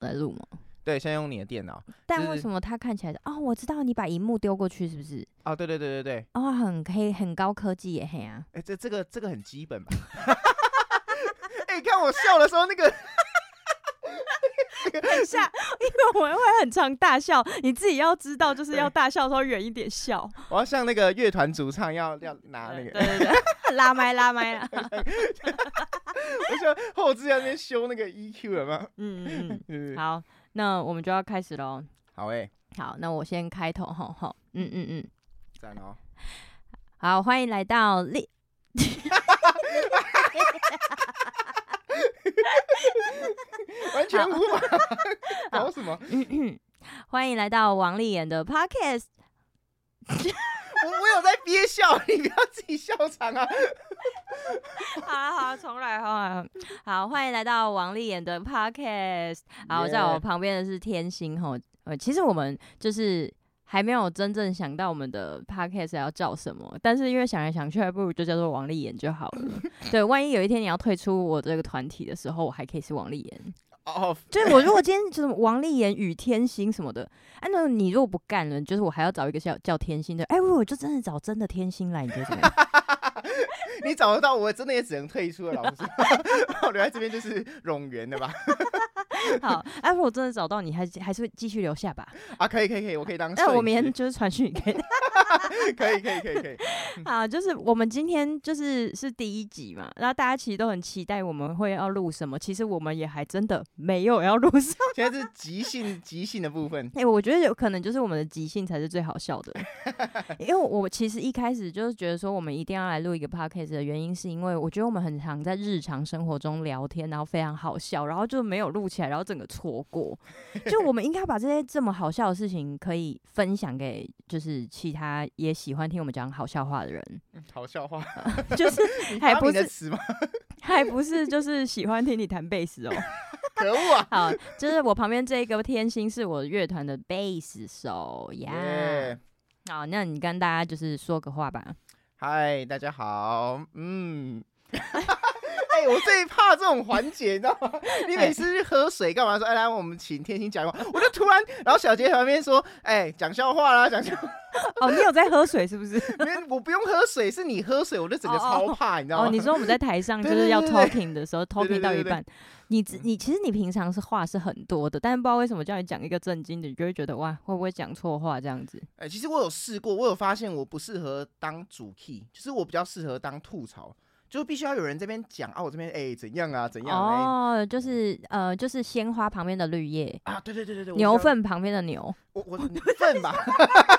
来录吗？对，先用你的电脑。但为什么它看起来？哦，我知道你把荧幕丢过去是不是？哦，对对对对对。哦，很黑，很高科技耶，嘿啊！哎，这这个这个很基本吧？哎，你看我笑的时候那个。等一下，因为我们会很常大笑，你自己要知道，就是要大笑的时候远一点笑。我要像那个乐团主唱要要拿那个，对对 对，拉麦拉麦啦。我想后制那边修那个 EQ 了吗？嗯嗯嗯。好，那我们就要开始喽。好诶、欸，好，那我先开头哈，好，嗯嗯嗯，赞哦。好，欢迎来到立。完全无法搞什么？欢迎来到王丽演的 Podcast。我我有在憋笑，你不要自己笑场啊！好了好了，重来哈。好，欢迎来到王丽妍的 Podcast。好，在我旁边的是天心哈。呃，其实我们就是。还没有真正想到我们的 podcast 要叫什么，但是因为想来想去，还不如就叫做王丽妍就好了。对，万一有一天你要退出我这个团体的时候，我还可以是王丽妍。哦，oh. 就是我如果今天就是王丽妍与天心什么的，哎、啊，那你如果不干了，就是我还要找一个叫叫天心的，哎，我就真的找真的天心来，你觉得怎么样？你找得到我，真的也只能退出了，老师。我 留在这边就是冗员的吧。好，哎，如果真的找到你，还还是会继续留下吧？啊，可以，可以，可以，我可以当。那我明天就是传讯给你。可以，可以，可以，可以。好，就是我们今天就是是第一集嘛，然后大家其实都很期待我们会要录什么，其实我们也还真的没有要录什么。现在是即兴即兴的部分。哎、欸，我觉得有可能就是我们的即兴才是最好笑的，因为我其实一开始就是觉得说我们一定要来录一个 podcast 的原因，是因为我觉得我们很常在日常生活中聊天，然后非常好笑，然后就没有录起来，然后整个错过。就我们应该把这些这么好笑的事情可以分享给就是其他也喜欢听我们讲好笑话的人。好笑话，就是 还不是 还不是就是喜欢听你弹贝斯哦。可恶啊！好，就是我旁边这个天心是我乐团的贝斯手呀。Yeah. 好，那你跟大家就是说个话吧。嗨，大家好。嗯。哎、欸，我最怕这种环节，你知道吗？你每次去喝水干嘛说？哎，来，我们请天心讲话。我就突然，然后小杰旁边说：“哎，讲笑话啦，讲笑话。”哦，你有在喝水是不是？因为我不用喝水，是你喝水，我就整个超怕，你知道吗？哦，你说我们在台上就是要 talking 的时候，talking 到一半，你你其实你平常是话是很多的，但是不知道为什么叫你讲一个正经的，你就会觉得哇，会不会讲错话这样子？哎，其实我有试过，我有发现我不适合当主 key，就是我比较适合当吐槽。就必须要有人这边讲啊，我这边哎、欸、怎样啊怎样？哦，欸、就是呃，就是鲜花旁边的绿叶啊，对对对对对，牛粪旁边的牛，我我粪吧？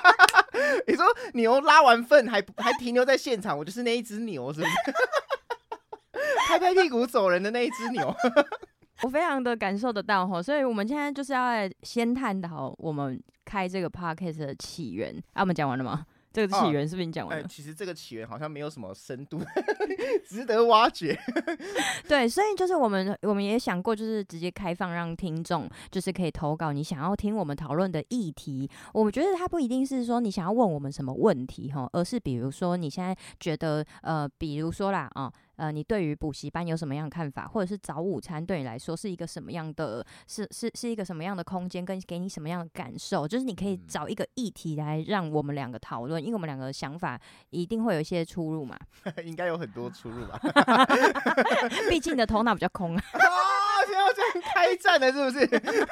你说牛拉完粪还还停留在现场，我就是那一只牛，是不是？拍拍屁股走人的那一只牛，我非常的感受得到哈，所以我们现在就是要来先探讨我们开这个 podcast 的起源。啊，我们讲完了吗？这个起源是不是你讲完了？其实这个起源好像没有什么深度，值得挖掘。对，所以就是我们我们也想过，就是直接开放让听众，就是可以投稿你想要听我们讨论的议题。我们觉得它不一定是说你想要问我们什么问题哈，而是比如说你现在觉得呃，比如说啦啊。呃，你对于补习班有什么样的看法，或者是早午餐对你来说是一个什么样的，是是是一个什么样的空间，跟给你什么样的感受？就是你可以找一个议题来让我们两个讨论，因为我们两个想法一定会有一些出入嘛。应该有很多出入吧？毕竟你的头脑比较空啊。开战了，是不是？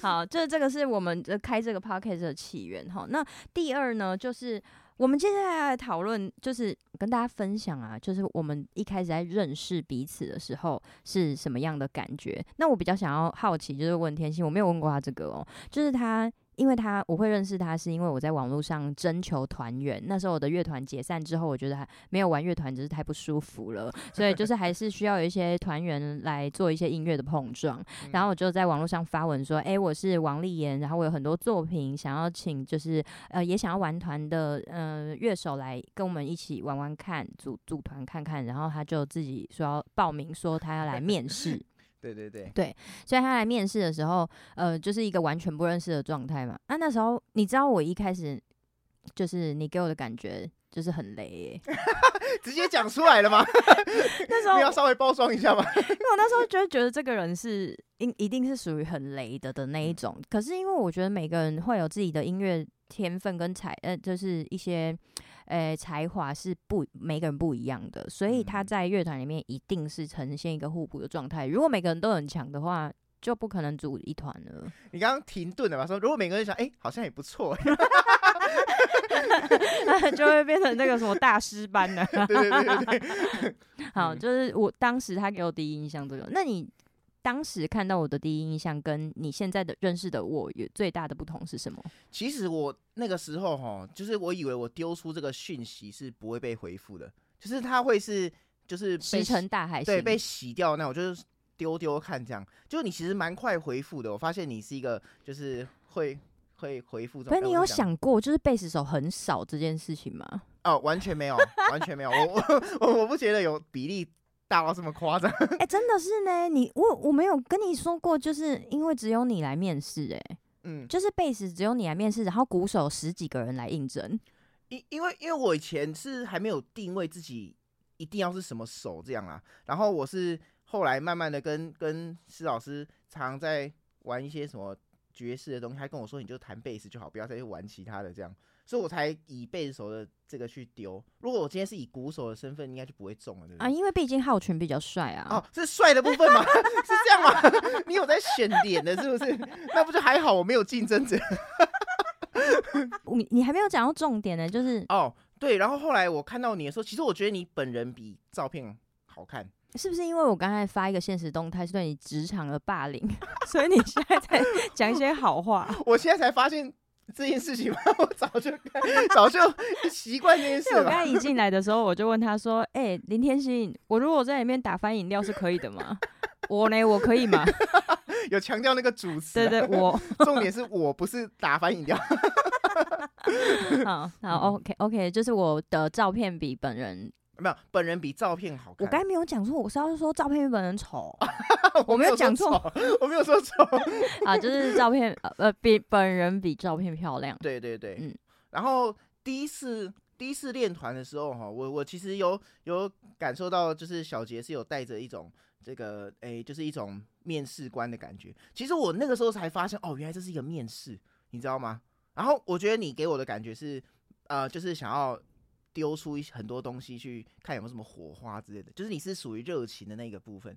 好，这这个是我们开这个 podcast 的起源哈。那第二呢，就是。我们接下来来讨论，就是跟大家分享啊，就是我们一开始在认识彼此的时候是什么样的感觉。那我比较想要好奇，就是问天心，我没有问过他这个哦，就是他。因为他我会认识他，是因为我在网络上征求团员。那时候我的乐团解散之后，我觉得还没有玩乐团，只是太不舒服了，所以就是还是需要有一些团员来做一些音乐的碰撞。然后我就在网络上发文说：“哎，我是王丽妍，然后我有很多作品想要请，就是呃也想要玩团的呃乐手来跟我们一起玩玩看，组组团看看。”然后他就自己说要报名，说他要来面试。对对对对，所以他来面试的时候，呃，就是一个完全不认识的状态嘛。那、啊、那时候，你知道我一开始就是你给我的感觉就是很雷、欸，直接讲出来了吗？那时候要稍微包装一下吗？因为我那时候就觉得这个人是应一定是属于很雷的的那一种。可是因为我觉得每个人会有自己的音乐天分跟才，呃，就是一些呃才华是不每个人不一样的，所以他在乐团里面一定是呈现一个互补的状态。如果每个人都很强的话，就不可能组一团了。你刚刚停顿了吧？说如果每个人想，哎、欸，好像也不错。就会变成那个什么大师班的。对对对对对。好，就是我当时他给我第一印象这个。那你当时看到我的第一印象，跟你现在的认识的我有最大的不同是什么？其实我那个时候哈，就是我以为我丢出这个讯息是不会被回复的，就是它会是就是石沉大海，对，被洗掉那种，就是丢丢看这样。就你其实蛮快回复的，我发现你是一个就是会。会回复。可是你有想过，就是贝斯手很少这件事情吗？哦，完全没有，完全没有。我我我我不觉得有比例大到这么夸张。哎、欸，真的是呢。你我我没有跟你说过，就是因为只有你来面试，哎，嗯，就是贝斯只有你来面试，然后鼓手十几个人来应征。因因为因为我以前是还没有定位自己一定要是什么手这样啊，然后我是后来慢慢的跟跟施老师常常在玩一些什么。爵士的东西，他跟我说，你就弹贝斯就好，不要再去玩其他的这样，所以我才以贝斯手的这个去丢。如果我今天是以鼓手的身份，应该就不会中了，对不对？啊，因为毕竟浩群比较帅啊。哦，是帅的部分吗？是这样吗？你有在选脸的，是不是？那不就还好，我没有竞争者。你你还没有讲到重点呢，就是哦，对。然后后来我看到你的时候，其实我觉得你本人比照片好看。是不是因为我刚才发一个现实动态是对你职场的霸凌，所以你现在在 讲一些好话？我现在才发现这件事情吗？我早就早就习惯这件事了。我刚才一进来的时候，我就问他说：“哎、欸，林天心，我如果在里面打翻饮料是可以的吗？我呢，我可以吗？”有强调那个主词，对，对对，我重点是我不是打翻饮料。好，好，OK OK，就是我的照片比本人。没有，本人比照片好看。我刚才没有讲错，我是要说照片比本人丑。我没有讲错，我没有说丑 啊，就是照片呃比本人比照片漂亮。对对对，嗯。然后第一次第一次练团的时候哈，我我其实有有感受到，就是小杰是有带着一种这个哎，就是一种面试官的感觉。其实我那个时候才发现，哦，原来这是一个面试，你知道吗？然后我觉得你给我的感觉是，呃，就是想要。丢出一很多东西去看有没有什么火花之类的，就是你是属于热情的那个部分，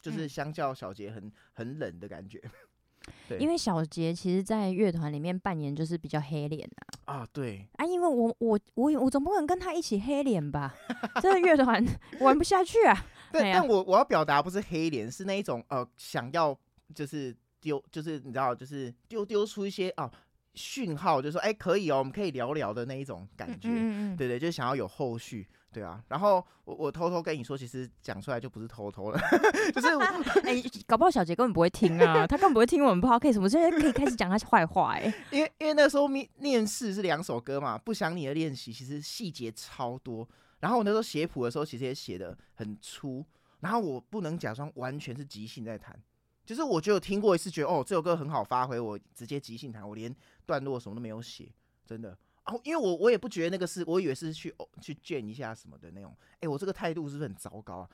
就是相较小杰很很冷的感觉。对，因为小杰其实，在乐团里面扮演就是比较黑脸啊。啊，对啊，因为我我我我总不可能跟他一起黑脸吧？这个乐团玩不下去啊。对，但我我要表达不是黑脸，是那一种呃，想要就是丢，就是你知道，就是丢丢出一些哦。讯号就是说，哎、欸，可以哦，我们可以聊聊的那一种感觉，嗯嗯对对，就是想要有后续，对啊。然后我我偷偷跟你说，其实讲出来就不是偷偷了，就是 哎、欸，搞不好小杰根本不会听啊，他根本不会听我们 podcast，我现在可以开始讲他坏话哎、欸。因为因为那时候面面试是两首歌嘛，不想你的练习其实细节超多，然后我那时候写谱的时候其实也写的很粗，然后我不能假装完全是即兴在弹。就是我就有听过一次，觉得哦这首歌很好发挥，我直接即兴弹，我连段落什么都没有写，真的哦，因为我我也不觉得那个是，我以为是去哦去卷一下什么的那种，哎、欸，我这个态度是不是很糟糕啊？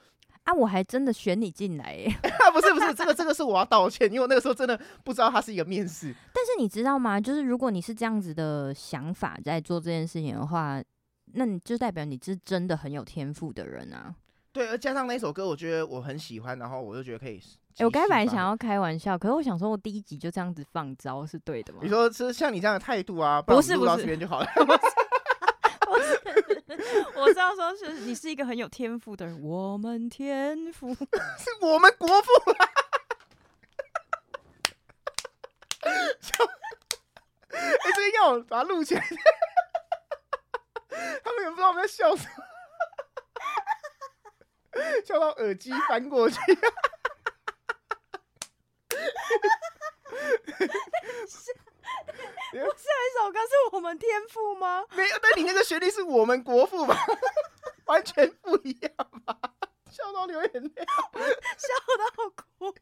啊，我还真的选你进来耶，不是不是，这个这个是我要道歉，因为我那个时候真的不知道它是一个面试。但是你知道吗？就是如果你是这样子的想法在做这件事情的话，那你就代表你是真的很有天赋的人啊。对，而加上那首歌，我觉得我很喜欢，然后我就觉得可以。欸、我刚才本来想要开玩笑，可是我想说，我第一集就这样子放招是对的吗？你说是像你这样的态度啊？不是不是，这边就好了。不是，我是要说，是你是一个很有天赋的人。我们天赋是我们国父。哎，这要把它录起来。他们也不知道我们在笑什么。笑到耳机翻过去。不是有一首歌是我们天赋吗？没有，但你那个旋律是我们国父吧？完全不一样吧？笑到流眼泪，笑到哭，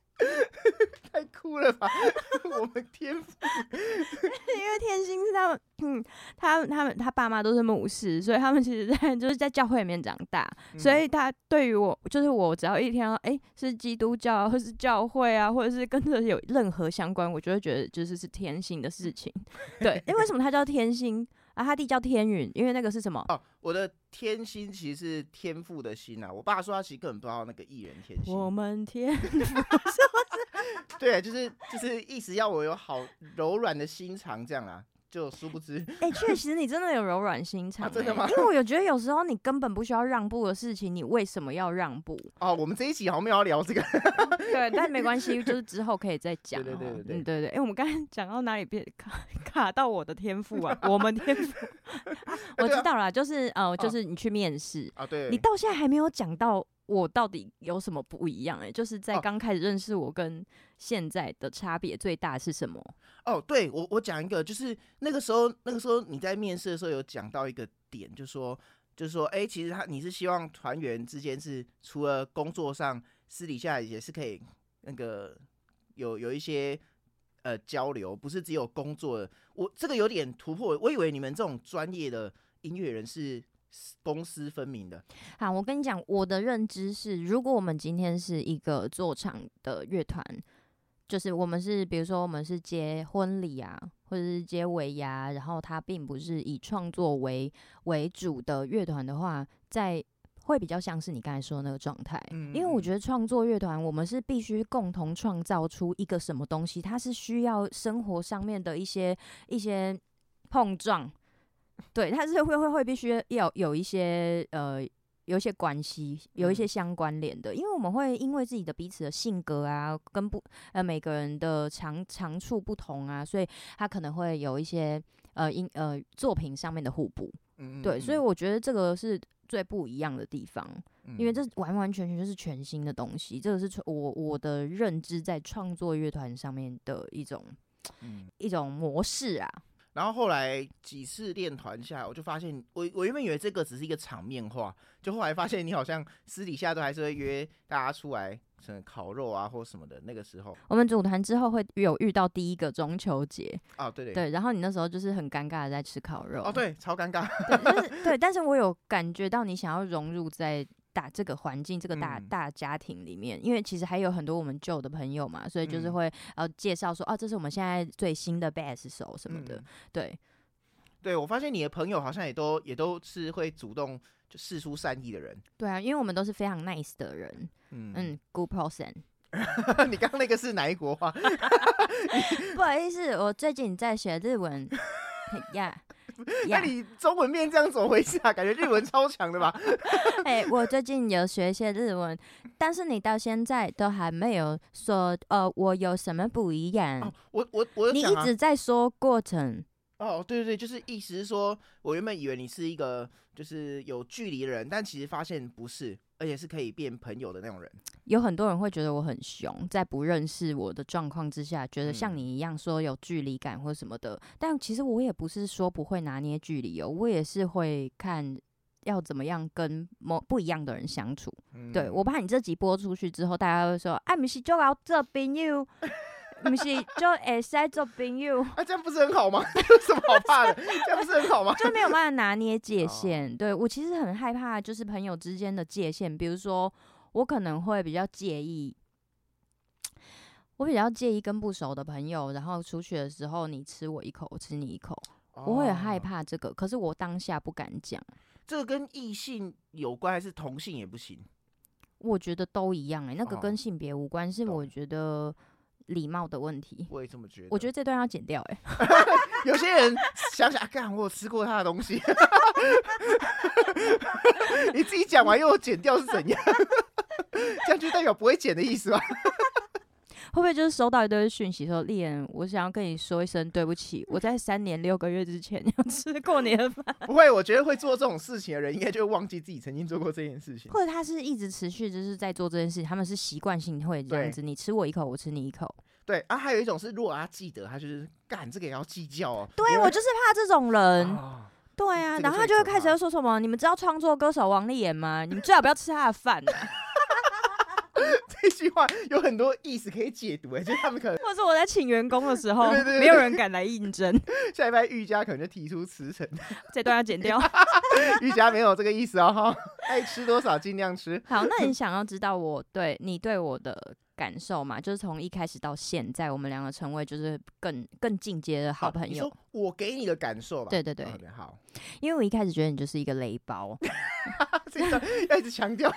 太酷了吧？我们天赋，因为天心是他们，嗯，他他们他爸妈都是牧师，所以他们其实在就是在教会里面长大，嗯、所以他对于我，就是我只要一听到哎、欸、是基督教或是教会啊，或者是跟这有任何相关，我就会觉得就是是天性的事情。对，因为为什么他叫天心？啊，他弟叫天允，因为那个是什么？哦，我的天心其实是天赋的心啊。我爸说他其实根本不知道那个艺人天心。我们天赋 是不是？对，就是就是意思要我有好柔软的心肠这样啊。就殊不知，哎、欸，确实你真的有柔软心肠、欸啊，真的吗？因为我有觉得有时候你根本不需要让步的事情，你为什么要让步？哦，我们这一集好像没有要聊这个，对，但没关系，就是之后可以再讲。对对对对对，嗯、对对。哎、欸，我们刚才讲到哪里变卡卡到我的天赋啊？我们天赋、啊，我知道了，就是呃，就是你去面试啊，对，你到现在还没有讲到。我到底有什么不一样？哎，就是在刚开始认识我跟现在的差别最大是什么？哦，对我我讲一个，就是那个时候那个时候你在面试的时候有讲到一个点，就是说就是说，哎，其实他你是希望团员之间是除了工作上，私底下也是可以那个有有一些呃交流，不是只有工作的。我这个有点突破，我以为你们这种专业的音乐人是。公私分明的。好，我跟你讲，我的认知是，如果我们今天是一个做场的乐团，就是我们是，比如说我们是接婚礼啊，或者是接尾牙，然后它并不是以创作为为主的乐团的话，在会比较像是你刚才说的那个状态。嗯，因为我觉得创作乐团，我们是必须共同创造出一个什么东西，它是需要生活上面的一些一些碰撞。对，他是会会会必须要有一些呃，有一些关系，有一些相关联的，因为我们会因为自己的彼此的性格啊，跟不呃每个人的长长处不同啊，所以他可能会有一些呃音呃作品上面的互补。嗯，对，所以我觉得这个是最不一样的地方，因为这完完全全就是全新的东西，这个是我我的认知在创作乐团上面的一种一种模式啊。然后后来几次练团下来，我就发现我我原本以为这个只是一个场面话，就后来发现你好像私底下都还是会约大家出来，什么烤肉啊或什么的。那个时候，我们组团之后会有遇到第一个中秋节啊，对对对，然后你那时候就是很尴尬的在吃烤肉，哦对，超尴尬，对，就是对，但是我有感觉到你想要融入在。大这个环境，这个大大家庭里面，因为其实还有很多我们旧的朋友嘛，所以就是会呃介绍说，哦，这是我们现在最新的 bass 手什么的，对，对我发现你的朋友好像也都也都是会主动就示出善意的人，对啊，因为我们都是非常 nice 的人，嗯。嗯，good person。你刚刚那个是哪一国话？不好意思，我最近在学日文。呀。那你中文面这样怎么回事啊？感觉日文超强的吧？哎、欸，我最近有学一些日文，但是你到现在都还没有说，呃，我有什么不一样？哦、我我我、啊，你一直在说过程。哦，对对对，就是意思是说，我原本以为你是一个就是有距离的人，但其实发现不是。而且是可以变朋友的那种人，有很多人会觉得我很凶，在不认识我的状况之下，觉得像你一样说有距离感或什么的。嗯。但其实我也不是说不会拿捏距离哦，我也是会看要怎么样跟某不一样的人相处。嗯。对，我怕你这集播出去之后，大家会说：“哎，不是就要做朋友。”不是就会使做朋友，啊，这样不是很好吗？有什么好怕的？这样不是很好吗？就没有办法拿捏界限。对，我其实很害怕，就是朋友之间的界限。比如说，我可能会比较介意，我比较介意跟不熟的朋友，然后出去的时候，你吃我一口，我吃你一口，我会很害怕这个。可是我当下不敢讲。这个跟异性有关，还是同性也不行？我觉得都一样哎、欸，那个跟性别无关，是我觉得。礼貌的问题，我也这么觉得。我觉得这段要剪掉、欸，哎，有些人想想，干，我有吃过他的东西，你自己讲完又剪掉是怎样？这样就代表不会剪的意思吧？会不会就是收到一堆讯息说，丽妍，我想要跟你说一声对不起，我在三年六个月之前要吃过你的饭。不会，我觉得会做这种事情的人，应该就会忘记自己曾经做过这件事情，或者他是一直持续就是在做这件事情，他们是习惯性会这样子，你吃我一口，我吃你一口。对啊，还有一种是，如果他记得，他就是干这个也要计较哦。对，我就是怕这种人。哦、对啊，然后他就会开始要说什么？你们知道创作歌手王丽妍吗？你们最好不要吃他的饭、啊。句话有很多意思可以解读，哎，就是他们可能，或者我在请员工的时候，对对对对没有人敢来应征。下一班瑜伽可能就提出辞呈，这段要剪掉。瑜伽没有这个意思哦，爱吃多少尽量吃。好，那你想要知道我对你对我的？感受嘛，就是从一开始到现在，我们两个成为就是更更进阶的好朋友。我给你的感受吧。对对对好。因为我一开始觉得你就是一个雷包，这个要一直强调，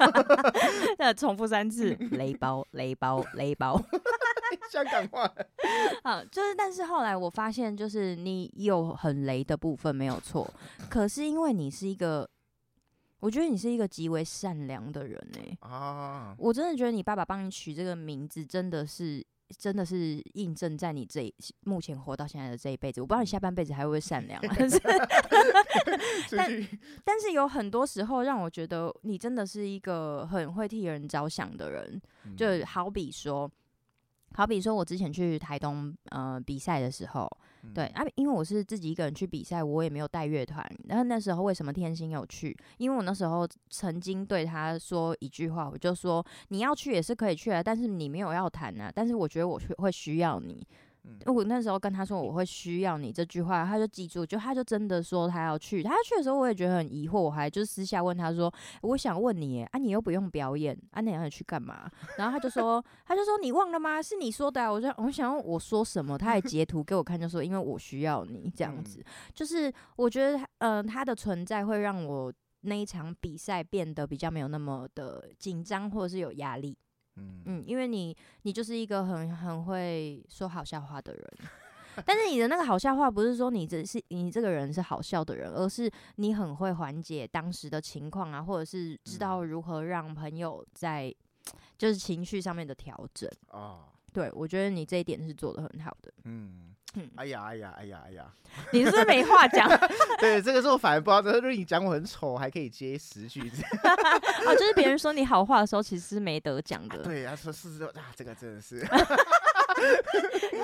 要重复三次，雷包，雷包，雷包。香港话。好，就是但是后来我发现，就是你有很雷的部分没有错，可是因为你是一个。我觉得你是一个极为善良的人呢、欸。啊！我真的觉得你爸爸帮你取这个名字，真的是，真的是印证在你这目前活到现在的这一辈子。我不知道你下半辈子还会不会善良，但是，但但是有很多时候让我觉得你真的是一个很会替人着想的人。就好比说，好比说我之前去台东呃比赛的时候。对啊，因为我是自己一个人去比赛，我也没有带乐团。然后那时候为什么天心有去？因为我那时候曾经对他说一句话，我就说你要去也是可以去啊，但是你没有要谈啊。但是我觉得我会需要你。嗯，我那时候跟他说我会需要你这句话，他就记住，就他就真的说他要去。他去的时候我也觉得很疑惑，我还就私下问他说，我想问你，啊，你又不用表演，啊，你要去干嘛？然后他就说，他就说你忘了吗？是你说的啊。我说我想我说什么，他还截图给我看，就说因为我需要你这样子，就是我觉得嗯、呃，他的存在会让我那一场比赛变得比较没有那么的紧张或者是有压力。嗯。嗯，因为你你就是一个很很会说好笑话的人，但是你的那个好笑话不是说你这是你这个人是好笑的人，而是你很会缓解当时的情况啊，或者是知道如何让朋友在 就是情绪上面的调整。啊。对，我觉得你这一点是做的很好的。嗯。嗯，哎呀，哎呀，哎呀，哎呀，你是不是没话讲？对，这个时候反而不知道，就是你讲我很丑，还可以接十句子。哦，就是别人说你好话的时候，其实是没得讲的。啊对，他说是说啊，这个真的是，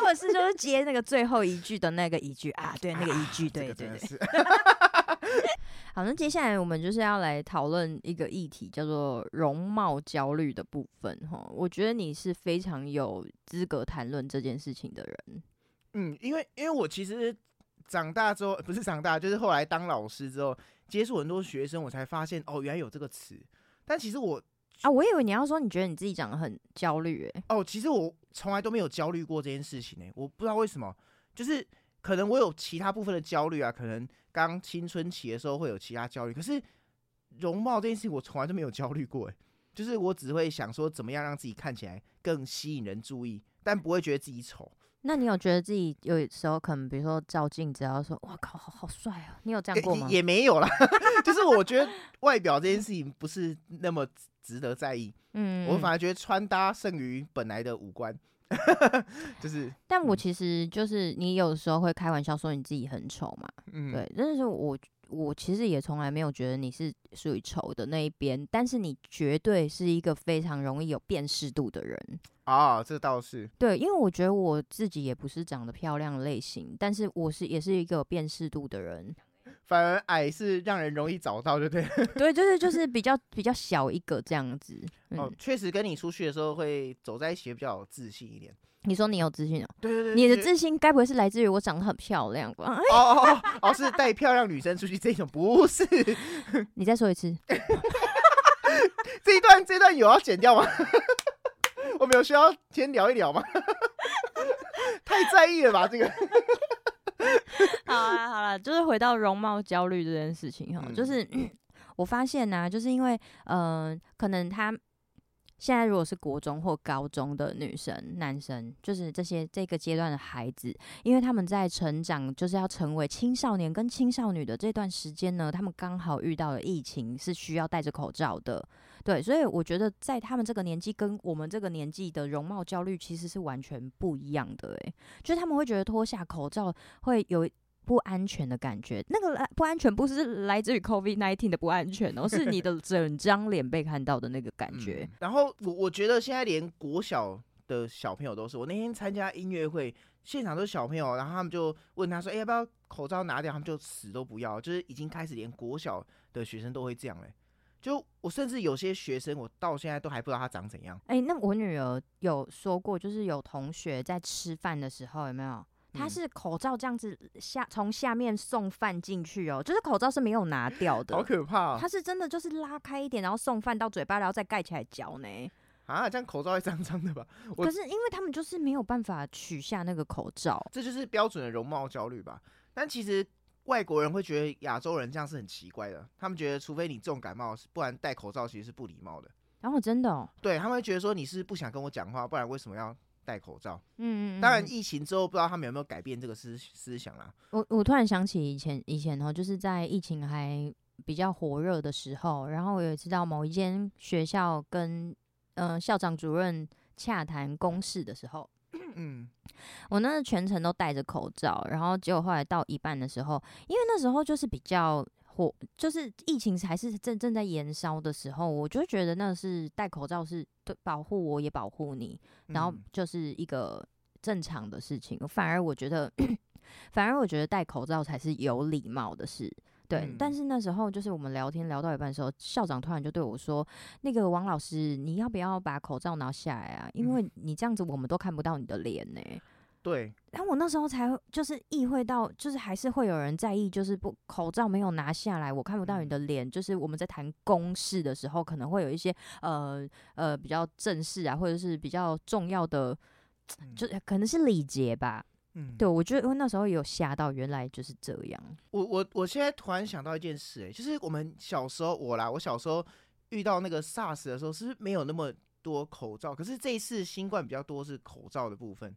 或者是就是接那个最后一句的那个一句啊，对，那个一句，对对对。好，那接下来我们就是要来讨论一个议题，叫做容貌焦虑的部分。哈，我觉得你是非常有资格谈论这件事情的人。嗯，因为因为我其实长大之后，不是长大，就是后来当老师之后，接触很多学生，我才发现哦，原来有这个词。但其实我啊，我以为你要说你觉得你自己长得很焦虑，哎，哦，其实我从来都没有焦虑过这件事情，哎，我不知道为什么，就是可能我有其他部分的焦虑啊，可能刚青春期的时候会有其他焦虑，可是容貌这件事情我从来都没有焦虑过，哎，就是我只会想说怎么样让自己看起来更吸引人注意，但不会觉得自己丑。那你有觉得自己有时候可能，比如说照镜子，然后说“哇靠，好好帅啊”，你有这样过吗？也，也没有啦，就是我觉得外表这件事情不是那么值得在意。嗯，我反而觉得穿搭胜于本来的五官，就是。但我其实就是你有时候会开玩笑说你自己很丑嘛，嗯，对，但是我。我其实也从来没有觉得你是属于丑的那一边，但是你绝对是一个非常容易有辨识度的人啊，这倒是对，因为我觉得我自己也不是长得漂亮的类型，但是我是也是一个有辨识度的人，反而矮是让人容易找到，对不对？对，就是就是比较比较小一个这样子。嗯、哦，确实跟你出去的时候会走在一起比较有自信一点。你说你有自信啊？对对对，你的自信该不会是来自于我长得很漂亮吧？哦哦哦，哦是带漂亮女生出去这种，不是？你再说一次。这一段这一段有要剪掉吗？我们有需要先聊一聊吗？太在意了吧，这个。好啦，好啦，就是回到容貌焦虑这件事情哈，嗯、就是我发现呢、啊，就是因为嗯、呃，可能他。现在如果是国中或高中的女生、男生，就是这些这个阶段的孩子，因为他们在成长，就是要成为青少年跟青少女的这段时间呢，他们刚好遇到了疫情，是需要戴着口罩的，对，所以我觉得在他们这个年纪跟我们这个年纪的容貌焦虑其实是完全不一样的，诶，就是他们会觉得脱下口罩会有。不安全的感觉，那个不安全不是来自于 COVID nineteen 的不安全，而是你的 整张脸被看到的那个感觉。嗯、然后我我觉得现在连国小的小朋友都是，我那天参加音乐会，现场都是小朋友，然后他们就问他说：“哎、欸，要不要口罩拿掉？”他们就死都不要，就是已经开始连国小的学生都会这样嘞。就我甚至有些学生，我到现在都还不知道他长怎样。哎、欸，那我女儿有说过，就是有同学在吃饭的时候，有没有？他是口罩这样子下从下面送饭进去哦，就是口罩是没有拿掉的，好可怕哦！他是真的就是拉开一点，然后送饭到嘴巴，然后再盖起来嚼呢。啊，这样口罩会脏脏的吧？可是因为他们就是没有办法取下那个口罩，这就是标准的容貌焦虑吧？但其实外国人会觉得亚洲人这样是很奇怪的，他们觉得除非你重感冒，不然戴口罩其实是不礼貌的。然后真的哦，对他们会觉得说你是不想跟我讲话，不然为什么要？戴口罩，嗯，嗯嗯，当然疫情之后不知道他们有没有改变这个思思想啦。我我突然想起以前以前哦，就是在疫情还比较火热的时候，然后我有知道某一间学校跟呃校长主任洽谈公事的时候，嗯，我那全程都戴着口罩，然后结果后来到一半的时候，因为那时候就是比较。我就是疫情还是正正在延烧的时候，我就觉得那是戴口罩是对保护我也保护你，然后就是一个正常的事情。反而我觉得，反而我觉得戴口罩才是有礼貌的事。对，嗯、但是那时候就是我们聊天聊到一半的时候，校长突然就对我说：“那个王老师，你要不要把口罩拿下来啊？因为你这样子我们都看不到你的脸呢。”对，然后我那时候才就是意会到，就是还是会有人在意，就是不口罩没有拿下来，我看不到你的脸。就是我们在谈公事的时候，可能会有一些呃呃比较正式啊，或者是比较重要的，就可能是礼节吧。嗯，对，我觉得因为那时候有吓到，原来就是这样。我我我现在突然想到一件事，欸，哎，就是我们小时候我啦，我小时候遇到那个 SARS 的时候，是不是没有那么多口罩？可是这一次新冠比较多是口罩的部分。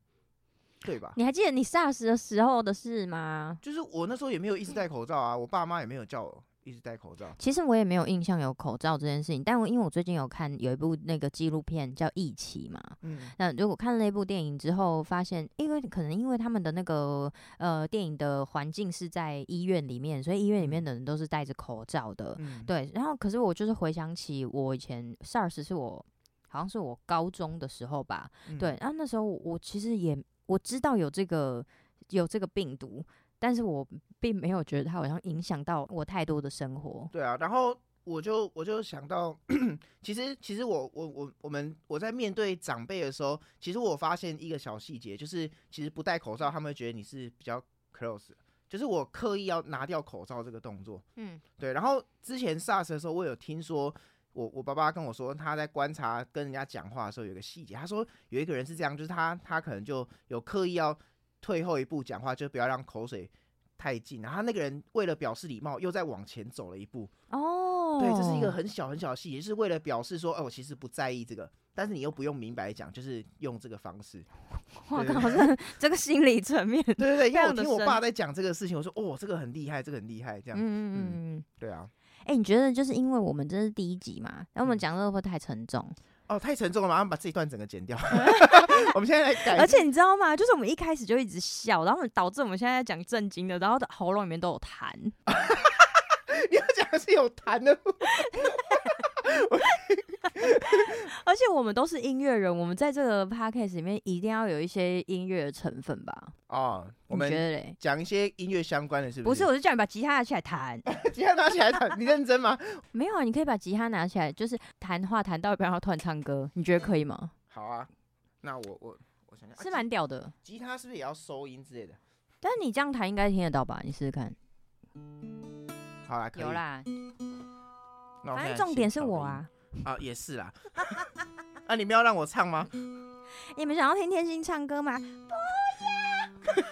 对吧？你还记得你 SARS 的时候的事吗？就是我那时候也没有一直戴口罩啊，我爸妈也没有叫我一直戴口罩。其实我也没有印象有口罩这件事情，但我因为我最近有看有一部那个纪录片叫《疫起》嘛，嗯，那如果看了那部电影之后，发现因为可能因为他们的那个呃电影的环境是在医院里面，所以医院里面的人都是戴着口罩的，嗯，对。然后可是我就是回想起我以前 SARS 是我好像是我高中的时候吧，嗯，对，然后那时候我其实也。我知道有这个有这个病毒，但是我并没有觉得它好像影响到我太多的生活。对啊，然后我就我就想到，其实其实我我我我们我在面对长辈的时候，其实我发现一个小细节，就是其实不戴口罩，他们会觉得你是比较 close，就是我刻意要拿掉口罩这个动作。嗯，对。然后之前 SARS 的时候，我有听说。我我爸爸跟我说，他在观察跟人家讲话的时候有个细节，他说有一个人是这样，就是他他可能就有刻意要退后一步讲话，就不要让口水太近，然后那个人为了表示礼貌，又再往前走了一步。哦，对，这是一个很小很小的细节，就是为了表示说，哦，我其实不在意这个，但是你又不用明白讲，就是用这个方式。哇靠，这这个心理层面，对对对，因为我听我爸在讲这个事情，我说哦，这个很厉害，这个很厉害，这样，嗯嗯嗯，对啊。哎、欸，你觉得就是因为我们这是第一集嘛，然后我们讲的会不会太沉重？哦，太沉重了，马上把这一段整个剪掉。我们现在来改。而且你知道吗？就是我们一开始就一直笑，然后导致我们现在在讲正经的，然后喉咙里面都有痰。是有痰的。而且我们都是音乐人，我们在这个 podcast 里面一定要有一些音乐的成分吧？哦，我们觉得嘞，讲一些音乐相关的，是不是？不是，我是叫你把吉他拿起来弹。吉他拿起来弹，你认真吗？没有啊，你可以把吉他拿起来，就是弹话弹到一半，然后突然唱歌，你觉得可以吗？好啊，那我我我想想，是蛮屌的。吉他是不是也要收音之类的？但是你这样弹应该听得到吧？你试试看。好啦，可以。有啦。反正重点是我啊。啊，也是啦。啊，你们要让我唱吗？你们想要听天心唱歌吗？不要。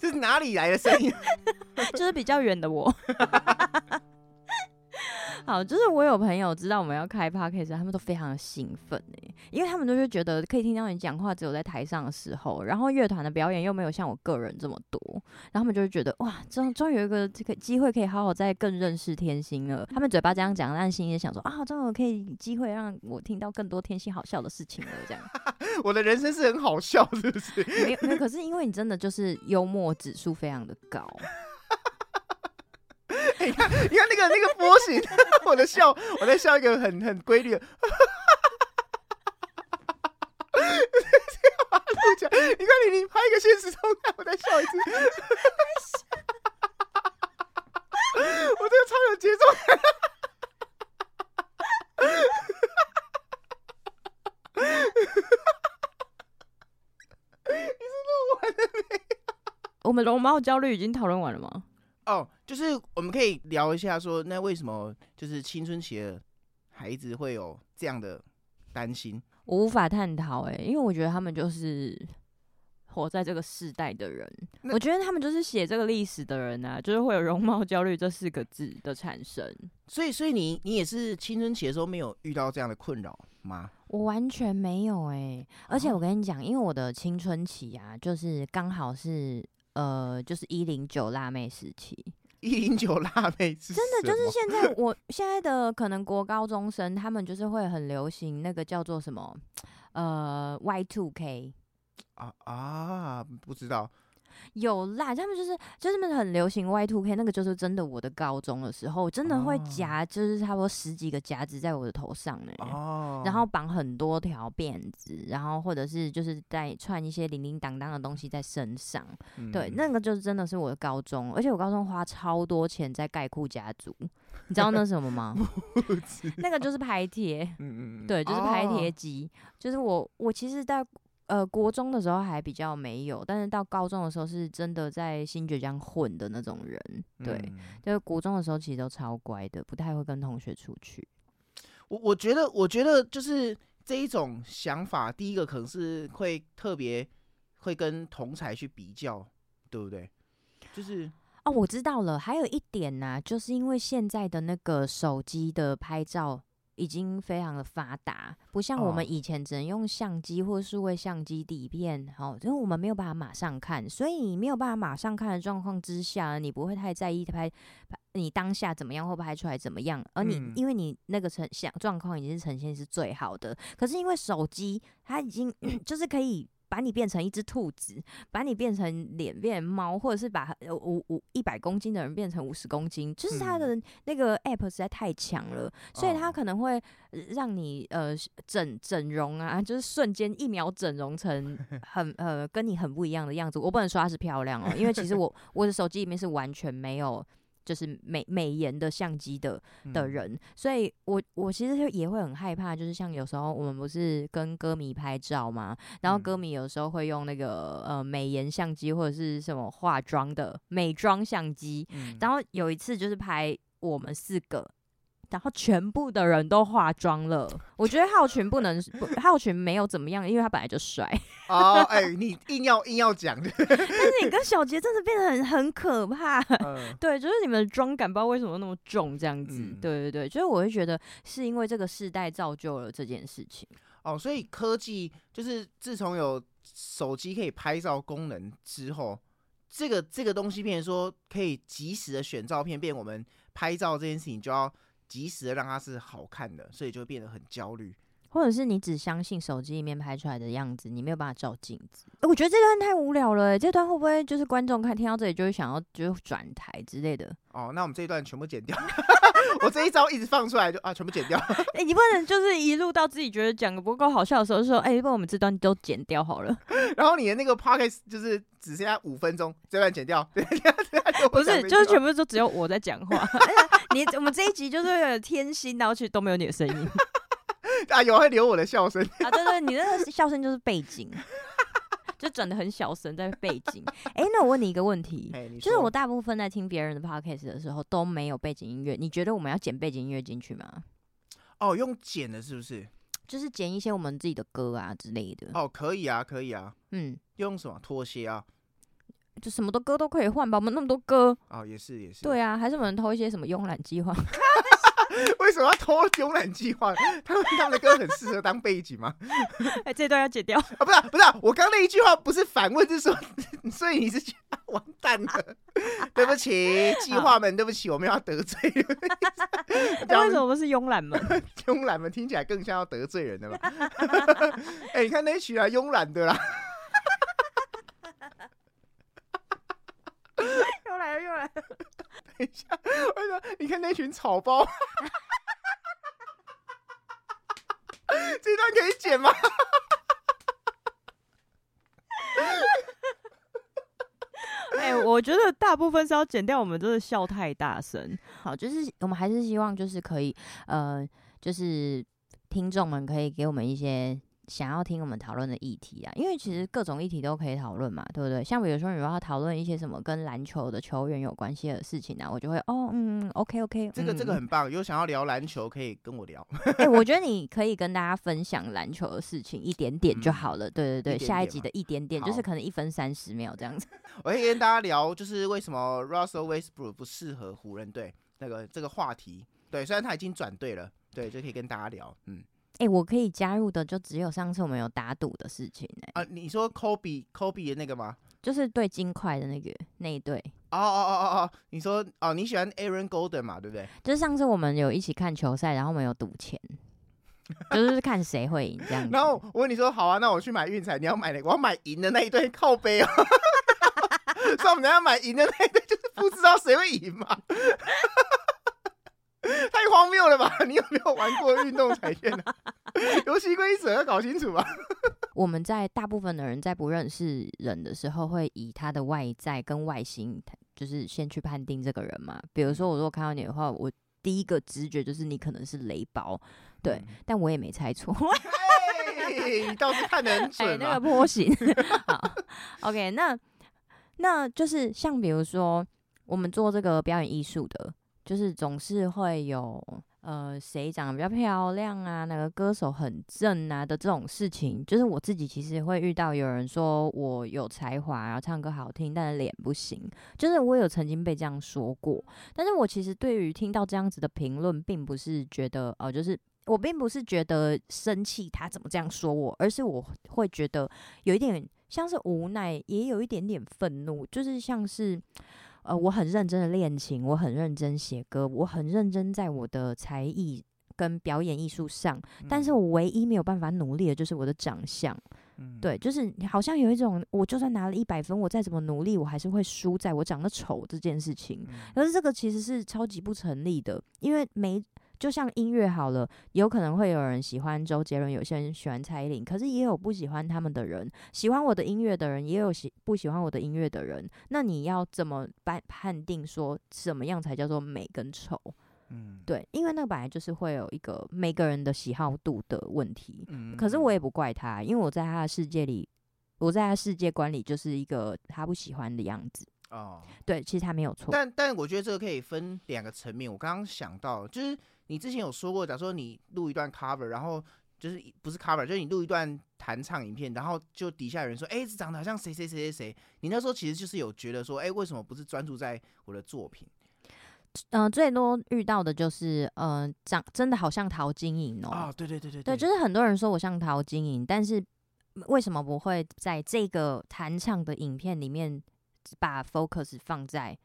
这是哪里来的声音？就是比较远的我。好，就是我有朋友知道我们要开 podcast，他们都非常的兴奋哎，因为他们都是觉得可以听到你讲话，只有在台上的时候，然后乐团的表演又没有像我个人这么多，然后他们就会觉得哇，终终于有一个这个机会可以好好再更认识天心了。他们嘴巴这样讲，但心里想说啊，终于可以机会让我听到更多天心好笑的事情了。这样，我的人生是很好笑，是不是？没有没有，可是因为你真的就是幽默指数非常的高。你看，你看那个那个波形，我在笑，我在笑一个很很规律。不讲，你看你你拍一个现实状态，我在笑一次。我这个超有节奏。你是录完了没？我们龙猫焦虑已经讨论完了吗？哦，就是我们可以聊一下说，那为什么就是青春期的孩子会有这样的担心？我无法探讨哎，因为我觉得他们就是。活在这个世代的人，我觉得他们就是写这个历史的人啊，就是会有容貌焦虑这四个字的产生。所以，所以你你也是青春期的时候没有遇到这样的困扰吗？我完全没有哎、欸，而且我跟你讲，因为我的青春期啊，就是刚好是呃，就是一零九辣妹时期。一零九辣妹是真的，就是现在我现在的可能国高中生，他们就是会很流行那个叫做什么呃 Y two K。啊啊，不知道，有啦，他们就是就是很流行 Y Two K，那个就是真的。我的高中的时候，真的会夹，就是差不多十几个夹子在我的头上呢。哦，然后绑很多条辫子，然后或者是就是在串一些零零当当的东西在身上。嗯、对，那个就是真的是我的高中，而且我高中花超多钱在盖裤夹族，你知道那是什么吗？那个就是拍贴，嗯嗯，对，就是拍贴机，哦、就是我我其实在。呃，国中的时候还比较没有，但是到高中的时候是真的在新觉江混的那种人，对，嗯、就是国中的时候其实都超乖的，不太会跟同学出去。我我觉得，我觉得就是这一种想法，第一个可能是会特别会跟同才去比较，对不对？就是哦，我知道了，还有一点呢、啊，就是因为现在的那个手机的拍照。已经非常的发达，不像我们以前只能用相机或数位相机底片，好、哦，因为我们没有办法马上看，所以你没有办法马上看的状况之下，你不会太在意拍你当下怎么样或拍出来怎么样，而你、嗯、因为你那个呈现状况已经是呈现是最好的，可是因为手机它已经 就是可以。把你变成一只兔子，把你变成脸变猫，或者是把五五一百公斤的人变成五十公斤，就是它的那个 app 实在太强了，嗯、所以它可能会让你呃整整容啊，就是瞬间一秒整容成 很呃跟你很不一样的样子。我不能说它是漂亮哦，因为其实我 我的手机里面是完全没有。就是美美颜的相机的的人，嗯、所以我我其实也会很害怕，就是像有时候我们不是跟歌迷拍照嘛，然后歌迷有时候会用那个呃美颜相机或者是什么化妆的美妆相机，嗯、然后有一次就是拍我们四个。然后全部的人都化妆了，我觉得浩群不能，浩群没有怎么样，因为他本来就帅。哦，哎、欸，你硬要硬要讲，但是你跟小杰真的变得很很可怕。嗯、对，就是你们的妆感不知道为什么那么重，这样子。嗯、对对对，就是我会觉得是因为这个世代造就了这件事情。哦，所以科技就是自从有手机可以拍照功能之后，这个这个东西变成说可以及时的选照片，变我们拍照这件事情就要。及时的让它是好看的，所以就会变得很焦虑。或者是你只相信手机里面拍出来的样子，你没有办法照镜子。我觉得这段太无聊了，欸，这段会不会就是观众看听到这里就会想要就转台之类的？哦，那我们这一段全部剪掉。我这一招一直放出来就啊，全部剪掉。哎、欸，你不能就是一路到自己觉得讲的不够好笑的时候说，哎、欸，不然我们这段都剪掉好了。然后你的那个 podcast 就是只剩下五分钟，这段剪掉。不是，就是全部都只有我在讲话。你我们这一集就是有天心，然后其实都没有你的声音。啊，有会留我的笑声啊，对对，你那个笑声就是背景，就转的很小声在背景。哎、欸，那我问你一个问题，就是我大部分在听别人的 podcast 的时候都没有背景音乐，你觉得我们要剪背景音乐进去吗？哦，用剪的是不是？就是剪一些我们自己的歌啊之类的。哦，可以啊，可以啊。嗯，用什么拖鞋啊？就什么的歌都可以换吧，我们那么多歌。哦，也是也是。对啊，还是我们偷一些什么慵懒计划？为什么要偷慵懒计划？他们他们的歌很适合当背景吗？哎、欸，这段要剪掉啊！不是不是，我刚那一句话不是反问，是说，所以你是完蛋了。对不起，计划们，对不起，我们要得罪人。那为什么不是慵懒们？慵懒们听起来更像要得罪人的嘛？哎、欸，你看那一曲啊，慵懒的啦。又来了又来了，等一下，我说，你看那群草包，这段可以剪吗？哎、欸，我觉得大部分是要剪掉，我们真的笑太大声。好，就是我们还是希望，就是可以，呃，就是听众们可以给我们一些。想要听我们讨论的议题啊，因为其实各种议题都可以讨论嘛，对不对？像比如说你要讨论一些什么跟篮球的球员有关系的事情啊，我就会哦，嗯，OK OK，这个这个很棒，有想要聊篮球可以跟我聊。哎、欸，我觉得你可以跟大家分享篮球的事情一点点就好了，嗯、对对对，下一集的一点点就是可能一分三十秒这样子。我可以跟大家聊，就是为什么 Russell Westbrook 不适合湖人队那个这个话题。对，虽然他已经转队了，对，就可以跟大家聊，嗯。哎、欸，我可以加入的就只有上次我们有打赌的事情哎、欸。啊，你说 Kobe Kobe 的那个吗？就是对金块的那个那一对。哦哦哦哦哦，你说哦，你喜欢 Aaron Golden 嘛？对不对？就是上次我们有一起看球赛，然后我们有赌钱，就是看谁会赢这样子。然后我问你说好啊，那我去买运彩，你要买哪个？我要买赢的那一对靠背哦。所以我们等下买赢的那一对，就是不知道谁会赢嘛。太荒谬了吧！你有没有玩过运动彩券啊？游戏规则要搞清楚吧。我们在大部分的人在不认识人的时候，会以他的外在跟外形，就是先去判定这个人嘛。比如说，我如果看到你的话，我第一个直觉就是你可能是雷包，对，嗯、但我也没猜错。你倒是看得很准、欸、那个波形。好，OK，那那就是像比如说，我们做这个表演艺术的。就是总是会有呃谁长得比较漂亮啊，哪个歌手很正啊的这种事情。就是我自己其实会遇到有人说我有才华，然后唱歌好听，但是脸不行。就是我有曾经被这样说过，但是我其实对于听到这样子的评论，并不是觉得呃，就是我并不是觉得生气他怎么这样说我，而是我会觉得有一点像是无奈，也有一点点愤怒，就是像是。呃，我很认真的练琴，我很认真写歌，我很认真在我的才艺跟表演艺术上，但是我唯一没有办法努力的就是我的长相。嗯，对，就是好像有一种，我就算拿了一百分，我再怎么努力，我还是会输在我长得丑这件事情。可是这个其实是超级不成立的，因为没。就像音乐好了，有可能会有人喜欢周杰伦，有些人喜欢蔡依林，可是也有不喜欢他们的人。喜欢我的音乐的人，也有喜不喜欢我的音乐的人。那你要怎么判判定说什么样才叫做美跟丑？嗯，对，因为那个本来就是会有一个每个人的喜好度的问题。嗯，可是我也不怪他，因为我在他的世界里，我在他世界观里就是一个他不喜欢的样子。哦，对，其实他没有错。但但我觉得这个可以分两个层面。我刚刚想到就是。你之前有说过，假如说你录一段 cover，然后就是不是 cover，就是你录一段弹唱影片，然后就底下有人说，哎、欸，这长得好像谁谁谁谁谁。你那时候其实就是有觉得说，哎、欸，为什么不是专注在我的作品？嗯、呃，最多遇到的就是，嗯、呃，长真的好像陶晶莹哦。啊，对对对对对，就是很多人说我像陶晶莹，但是为什么不会在这个弹唱的影片里面把 focus 放在，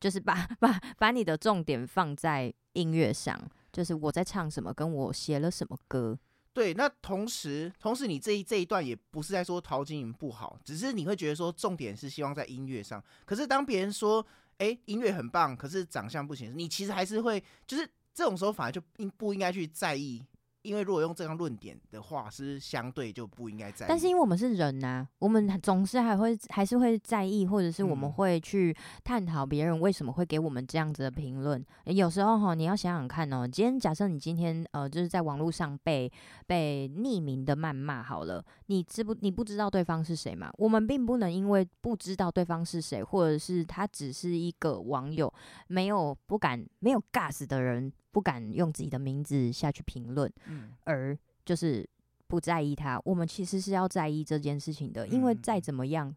就是把 把把你的重点放在音乐上？就是我在唱什么，跟我写了什么歌。对，那同时，同时你这一这一段也不是在说陶晶莹不好，只是你会觉得说重点是希望在音乐上。可是当别人说，哎，音乐很棒，可是长相不行，你其实还是会，就是这种时候反而就应不应该去在意。因为如果用这样论点的话，是相对就不应该在意。但是因为我们是人呐、啊，我们总是还会还是会在意，或者是我们会去探讨别人为什么会给我们这样子的评论。有时候哈，你要想想看哦，今天假设你今天呃就是在网络上被被匿名的谩骂好了，你知不你不知道对方是谁嘛？我们并不能因为不知道对方是谁，或者是他只是一个网友，没有不敢没有 gas 的人。不敢用自己的名字下去评论，嗯，而就是不在意他。我们其实是要在意这件事情的，因为再怎么样，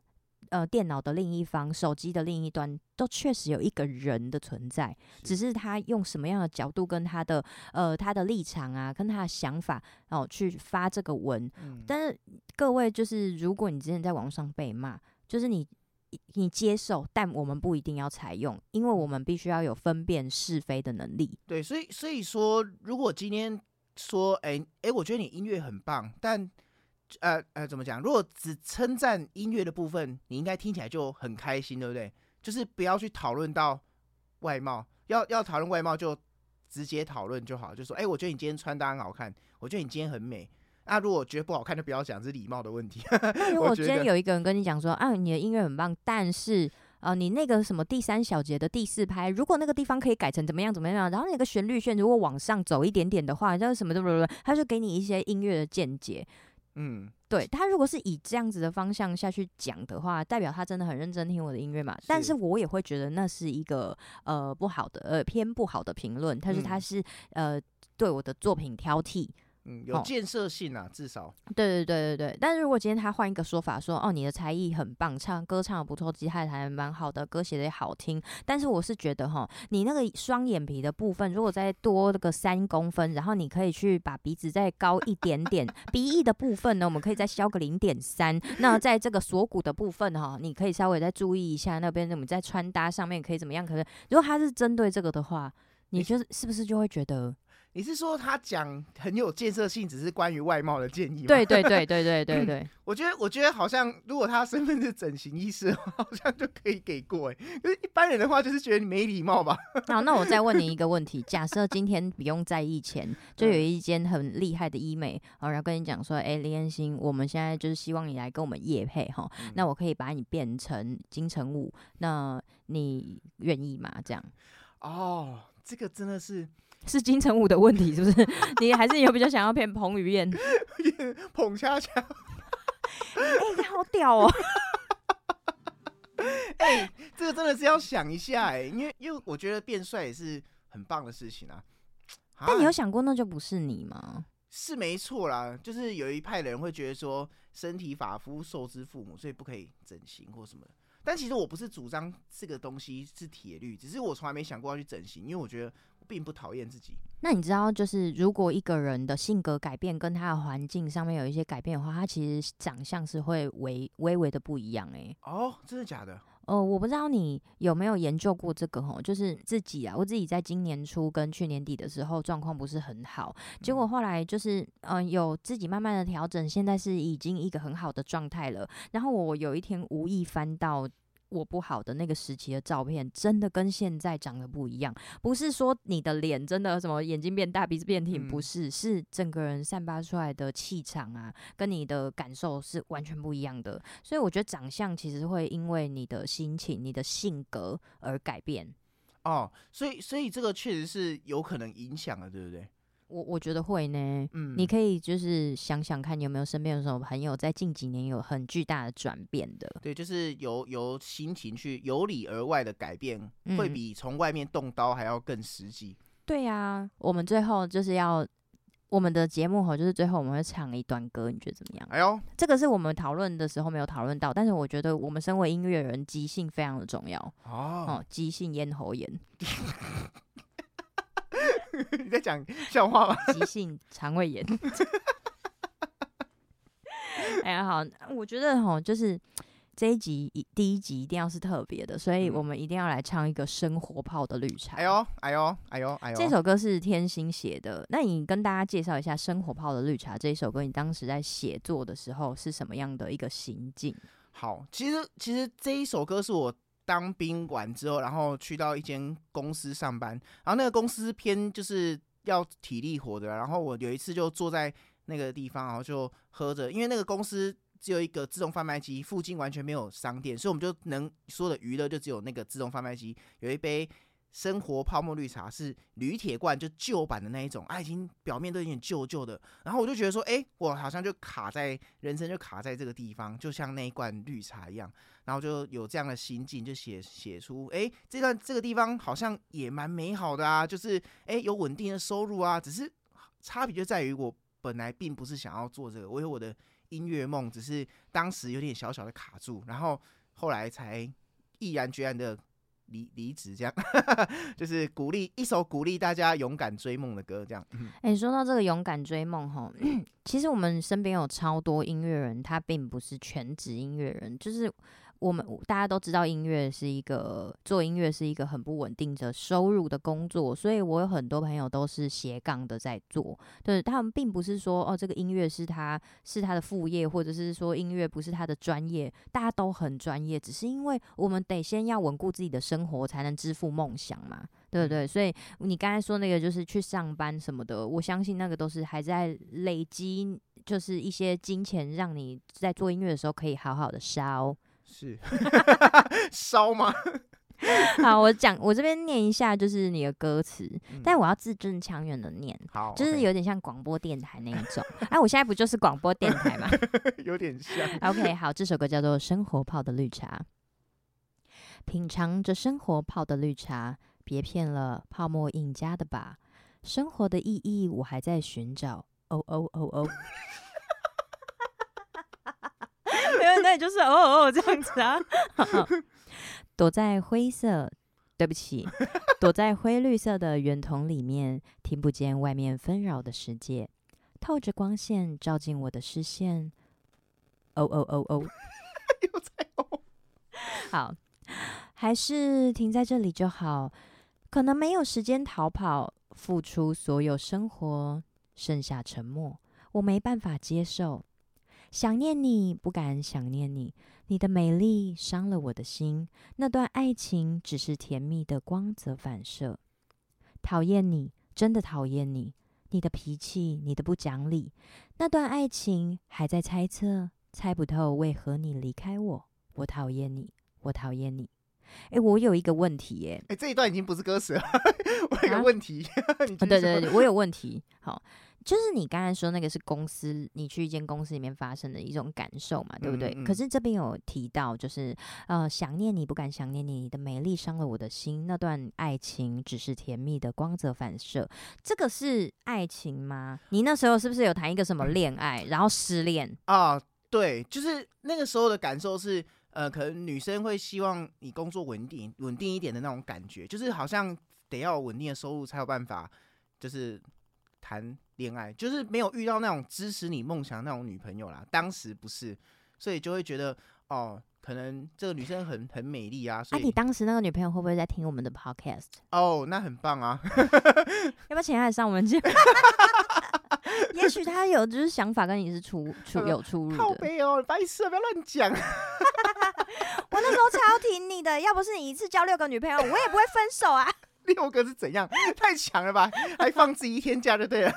呃，电脑的另一方、手机的另一端，都确实有一个人的存在，只是他用什么样的角度跟他的呃他的立场啊，跟他的想法，然后去发这个文。但是各位，就是如果你之前在网上被骂，就是你。你接受，但我们不一定要采用，因为我们必须要有分辨是非的能力。对，所以所以说，如果今天说，哎、欸、哎、我觉得你音乐很棒，但呃呃，怎么讲？如果只称赞音乐的部分，你应该听起来就很开心，对不对？就是不要去讨论到外貌，要要讨论外貌就直接讨论就好，就说，哎、我觉得你今天穿搭很好看，我觉得你今天很美。那、啊、如果觉得不好看，就不要讲，是礼貌的问题。那 如果今天有一个人跟你讲说，啊，你的音乐很棒，但是呃，你那个什么第三小节的第四拍，如果那个地方可以改成怎么样怎么样，然后那个旋律线如果往上走一点点的话，就是什么都不不，他就给你一些音乐的见解。嗯，对，他如果是以这样子的方向下去讲的话，代表他真的很认真听我的音乐嘛。但是我也会觉得那是一个呃不好的呃偏不好的评论，他是他是、嗯、呃对我的作品挑剔。嗯，有建设性啊，哦、至少。对对对对对，但是如果今天他换一个说法说，哦，你的才艺很棒，唱歌唱的不错，吉他弹的蛮好的，歌写的也好听，但是我是觉得哈，你那个双眼皮的部分，如果再多个三公分，然后你可以去把鼻子再高一点点，鼻翼的部分呢，我们可以再削个零点三，那在这个锁骨的部分哈，你可以稍微再注意一下那边，我们在穿搭上面可以怎么样？可是如果他是针对这个的话，你就是是不是就会觉得？你是说他讲很有建设性，只是关于外貌的建议吗？对对对对对对 对。我觉得，我觉得好像如果他身份是整形医师，好像就可以给过哎。可是一般人的话，就是觉得你没礼貌吧。好，那我再问你一个问题：假设今天不用在意钱，就有一间很厉害的医美，然后跟你讲说，哎、欸，林彦星，我们现在就是希望你来跟我们业配哈，那我可以把你变成金城武，那你愿意吗？这样？哦，这个真的是。是金城武的问题，是不是？你还是有比较想要骗彭于晏？捧恰恰，哎、欸，好屌哦！哎、欸，这个真的是要想一下哎、欸，因为因为我觉得变帅也是很棒的事情啊。但你有想过那就不是你吗？是没错啦，就是有一派的人会觉得说，身体发肤受之父母，所以不可以整形或什么的。但其实我不是主张这个东西是铁律，只是我从来没想过要去整形，因为我觉得。并不讨厌自己。那你知道，就是如果一个人的性格改变，跟他的环境上面有一些改变的话，他其实长相是会微微微的不一样。哎，哦，真的假的？呃，我不知道你有没有研究过这个哦，就是自己啊，我自己在今年初跟去年底的时候状况不是很好，结果后来就是嗯、呃，有自己慢慢的调整，现在是已经一个很好的状态了。然后我有一天无意翻到。我不好的那个时期的照片，真的跟现在长得不一样。不是说你的脸真的什么眼睛变大、鼻子变挺，不是，是整个人散发出来的气场啊，跟你的感受是完全不一样的。所以我觉得长相其实会因为你的心情、你的性格而改变。哦，所以所以这个确实是有可能影响的，对不对？我我觉得会呢，嗯，你可以就是想想看，有没有身边有什么朋友在近几年有很巨大的转变的？对，就是由由心情去由里而外的改变，嗯、会比从外面动刀还要更实际。对呀、啊，我们最后就是要我们的节目哈，就是最后我们会唱一段歌，你觉得怎么样？哎呦，这个是我们讨论的时候没有讨论到，但是我觉得我们身为音乐人，即兴非常的重要哦，哦，即兴咽喉炎。你在讲笑话吗？急性肠胃炎。哎呀，好，我觉得哈，就是这一集一第一集一定要是特别的，所以我们一定要来唱一个《生活泡的绿茶》。哎呦，哎呦，哎呦，哎呦！这首歌是天心写的。那你跟大家介绍一下《生活泡的绿茶》这一首歌，你当时在写作的时候是什么样的一个心境？好，其实其实这一首歌是我。当兵完之后，然后去到一间公司上班，然后那个公司偏就是要体力活的，然后我有一次就坐在那个地方，然后就喝着，因为那个公司只有一个自动贩卖机，附近完全没有商店，所以我们就能说的娱乐就只有那个自动贩卖机，有一杯。生活泡沫绿茶是铝铁罐，就旧版的那一种，啊，已经表面都有点旧旧的。然后我就觉得说，哎、我好像就卡在人生，就卡在这个地方，就像那一罐绿茶一样。然后就有这样的心境，就写写出，哎、欸，这段这个地方好像也蛮美好的啊，就是哎、欸，有稳定的收入啊。只是差别就在于，我本来并不是想要做这个，我有我的音乐梦，只是当时有点小小的卡住，然后后来才毅然决然的。离离职这样，就是鼓励一首鼓励大家勇敢追梦的歌，这样。哎、欸，说到这个勇敢追梦哈，其实我们身边有超多音乐人，他并不是全职音乐人，就是。我们大家都知道，音乐是一个做音乐是一个很不稳定的收入的工作，所以我有很多朋友都是斜杠的在做。对，他们并不是说哦，这个音乐是他是他的副业，或者是说音乐不是他的专业，大家都很专业，只是因为我们得先要稳固自己的生活，才能支付梦想嘛，对不对？所以你刚才说那个就是去上班什么的，我相信那个都是还在累积，就是一些金钱，让你在做音乐的时候可以好好的烧。是 烧吗？好，我讲，我这边念一下，就是你的歌词，嗯、但我要字正腔圆的念，好，就是有点像广播电台那一种。哎、啊，我现在不就是广播电台吗？有点像。OK，好，这首歌叫做《生活泡的绿茶》，品尝着生活泡的绿茶，别骗了泡沫印加的吧。生活的意义我还在寻找。哦哦哦哦。没有，那你就是哦哦这样子啊。躲在灰色，对不起，躲在灰绿色的圆筒里面，听不见外面纷扰的世界。透着光线照进我的视线。哦哦哦哦，又在哦。好，还是停在这里就好。可能没有时间逃跑，付出所有生活，剩下沉默。我没办法接受。想念你，不敢想念你。你的美丽伤了我的心。那段爱情只是甜蜜的光泽反射。讨厌你，真的讨厌你。你的脾气，你的不讲理。那段爱情还在猜测，猜不透为何你离开我。我讨厌你，我讨厌你。哎，我有一个问题耶。哎，这一段已经不是歌词了。我有一个问题。对对对，我有问题。好。就是你刚才说那个是公司，你去一间公司里面发生的一种感受嘛，对不对？嗯嗯、可是这边有提到，就是呃，想念你，不敢想念你，你的美丽伤了我的心。那段爱情只是甜蜜的光泽反射，这个是爱情吗？你那时候是不是有谈一个什么恋爱，然后失恋啊？对，就是那个时候的感受是，呃，可能女生会希望你工作稳定、稳定一点的那种感觉，就是好像得要稳定的收入才有办法，就是谈。恋爱就是没有遇到那种支持你梦想的那种女朋友啦，当时不是，所以就会觉得哦，可能这个女生很很美丽啊。所以、啊、你当时那个女朋友会不会在听我们的 podcast？哦，那很棒啊！要不要请她来上我们节目？也许她有就是想法跟你是出出有出入的。靠背哦，白痴，不要乱讲。我那时候超挺你的，要不是你一次交六个女朋友，我也不会分手啊。六个是怎样？太强了吧！还放自己一天假就对了。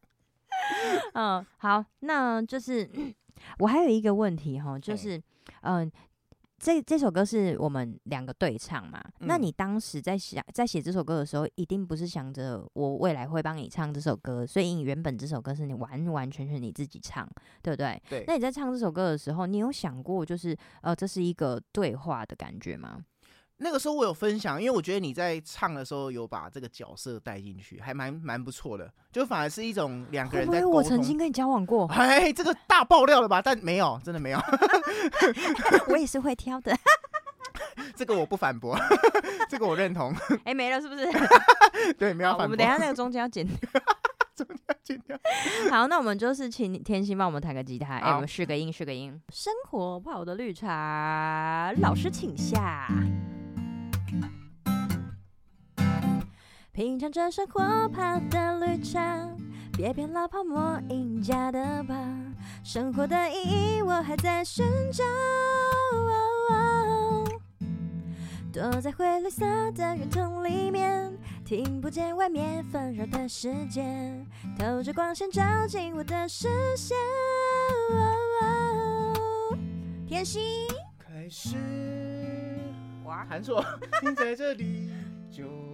嗯，好，那就是 我还有一个问题哈，就是嗯、呃，这这首歌是我们两个对唱嘛？嗯、那你当时在想在写这首歌的时候，一定不是想着我未来会帮你唱这首歌，所以你原本这首歌是你完完全全你自己唱，对不对？对。那你在唱这首歌的时候，你有想过就是呃，这是一个对话的感觉吗？那个时候我有分享，因为我觉得你在唱的时候有把这个角色带进去，还蛮蛮不错的。就反而是一种两个人在。我曾经跟你交往过，哎，这个大爆料了吧？但没有，真的没有。我也是会挑的。这个我不反驳，这个我认同。哎，没了是不是？对，没有反驳。我们等一下那个中间要剪掉，中间要剪掉。好，那我们就是请天心帮我们弹个吉他，哎，我们试个音，试个音。生活泡的绿茶，老师请下。品尝着生活泡的绿茶，别变老泡沫赢家的吧。生活的意义我还在寻找，躲在灰绿色的圆筒里面，听不见外面纷扰的世界，透着光线照进我的视线。天心开始，哇，弹错，停在这里就好。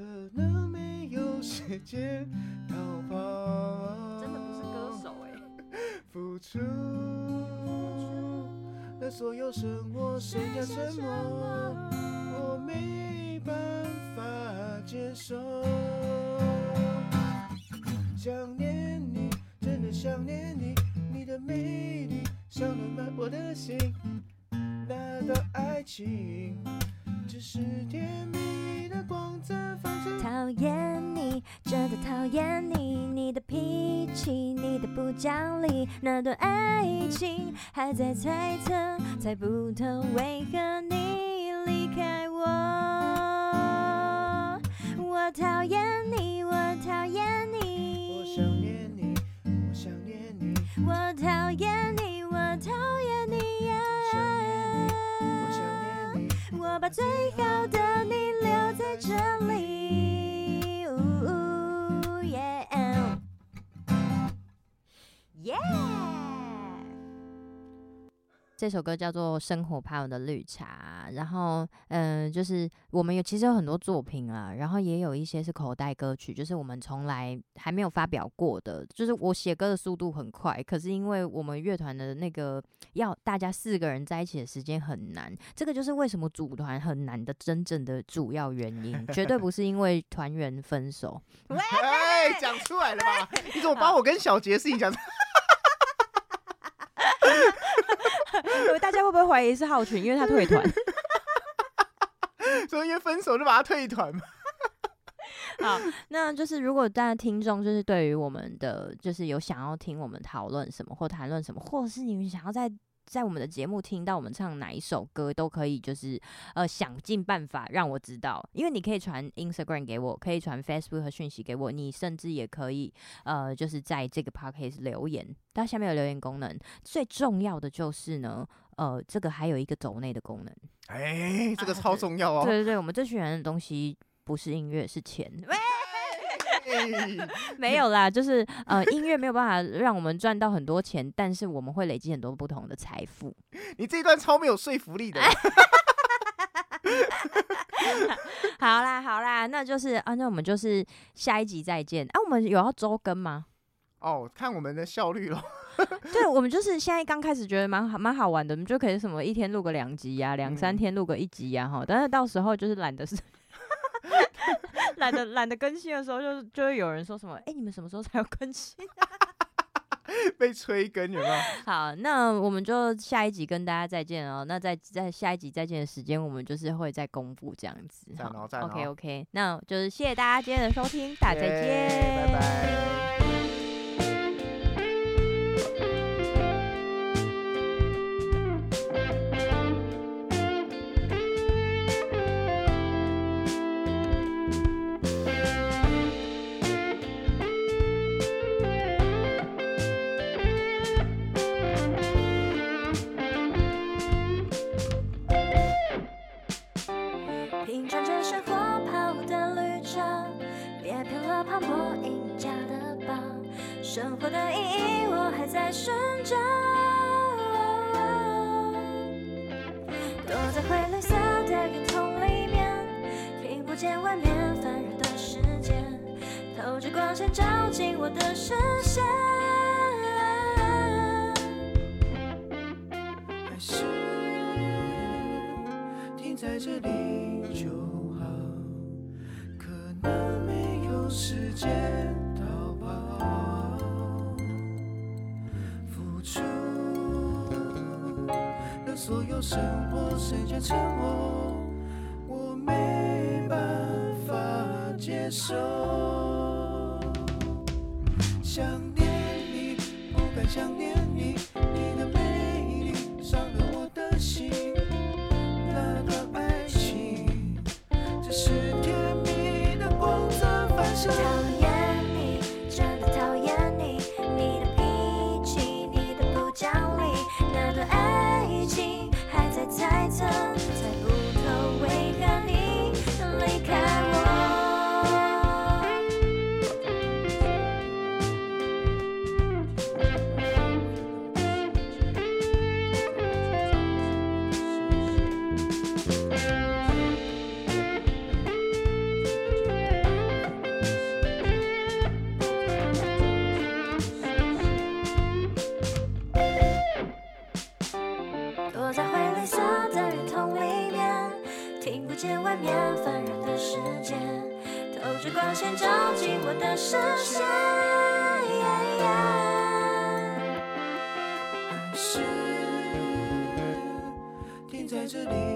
可能没有时间逃跑，真的不是歌手哎、欸。付出了所有生活，剩下沉默，我没办法接受。想念你，真的想念你，你的美丽伤了满我的心。那段爱情只是甜蜜的光泽。讨厌你，真的讨厌你，你的脾气，你的不讲理，那段爱情还在猜测，猜不透为何你离开我。我讨厌你，我讨厌你，我想念你，我想念你，我讨厌你，我讨我把最好的你留在这里。这首歌叫做《生活怕的绿茶》，然后嗯、呃，就是我们有其实有很多作品啊，然后也有一些是口袋歌曲，就是我们从来还没有发表过的。就是我写歌的速度很快，可是因为我们乐团的那个要大家四个人在一起的时间很难，这个就是为什么组团很难的真正的主要原因，绝对不是因为团员分手。喂，讲出来了吧？你怎么把我跟小杰事情讲出来？大家会不会怀疑是浩群，因为他退团？所以因为分手就把他退团嘛。好，那就是如果大家听众就是对于我们的就是有想要听我们讨论什么或谈论什么，或者是你们想要在在我们的节目听到我们唱哪一首歌，都可以就是呃想尽办法让我知道，因为你可以传 Instagram 给我，可以传 Facebook 和讯息给我，你甚至也可以呃就是在这个 Podcast 留言，它下面有留言功能。最重要的就是呢，呃，这个还有一个轴内的功能，哎、欸，这个超重要哦。对对对，我们这群人的东西不是音乐，是钱。没有啦，就是呃，音乐没有办法让我们赚到很多钱，但是我们会累积很多不同的财富。你这一段超没有说服力的。好啦好啦，那就是啊，那我们就是下一集再见啊。我们有要周更吗？哦，看我们的效率咯。对，我们就是现在刚开始觉得蛮好蛮好玩的，我们就可以什么一天录个两集呀、啊，两三天录个一集呀，哈。但是到时候就是懒得是。懒得懒得更新的时候就，就就会有人说什么，哎、欸，你们什么时候才要更新？被催更有没有？好，那我们就下一集跟大家再见哦。那在在下一集再见的时间，我们就是会再公布这样子。好，OK OK，那就是谢谢大家今天的收听，大家再见，拜拜。生活的意义，我还在寻找。躲在灰绿色的雨筒里面，听不见外面烦人的世界，透着光线照进我的视线。接外面纷扰的世界，透着光线照进我的视线，还是停在这里。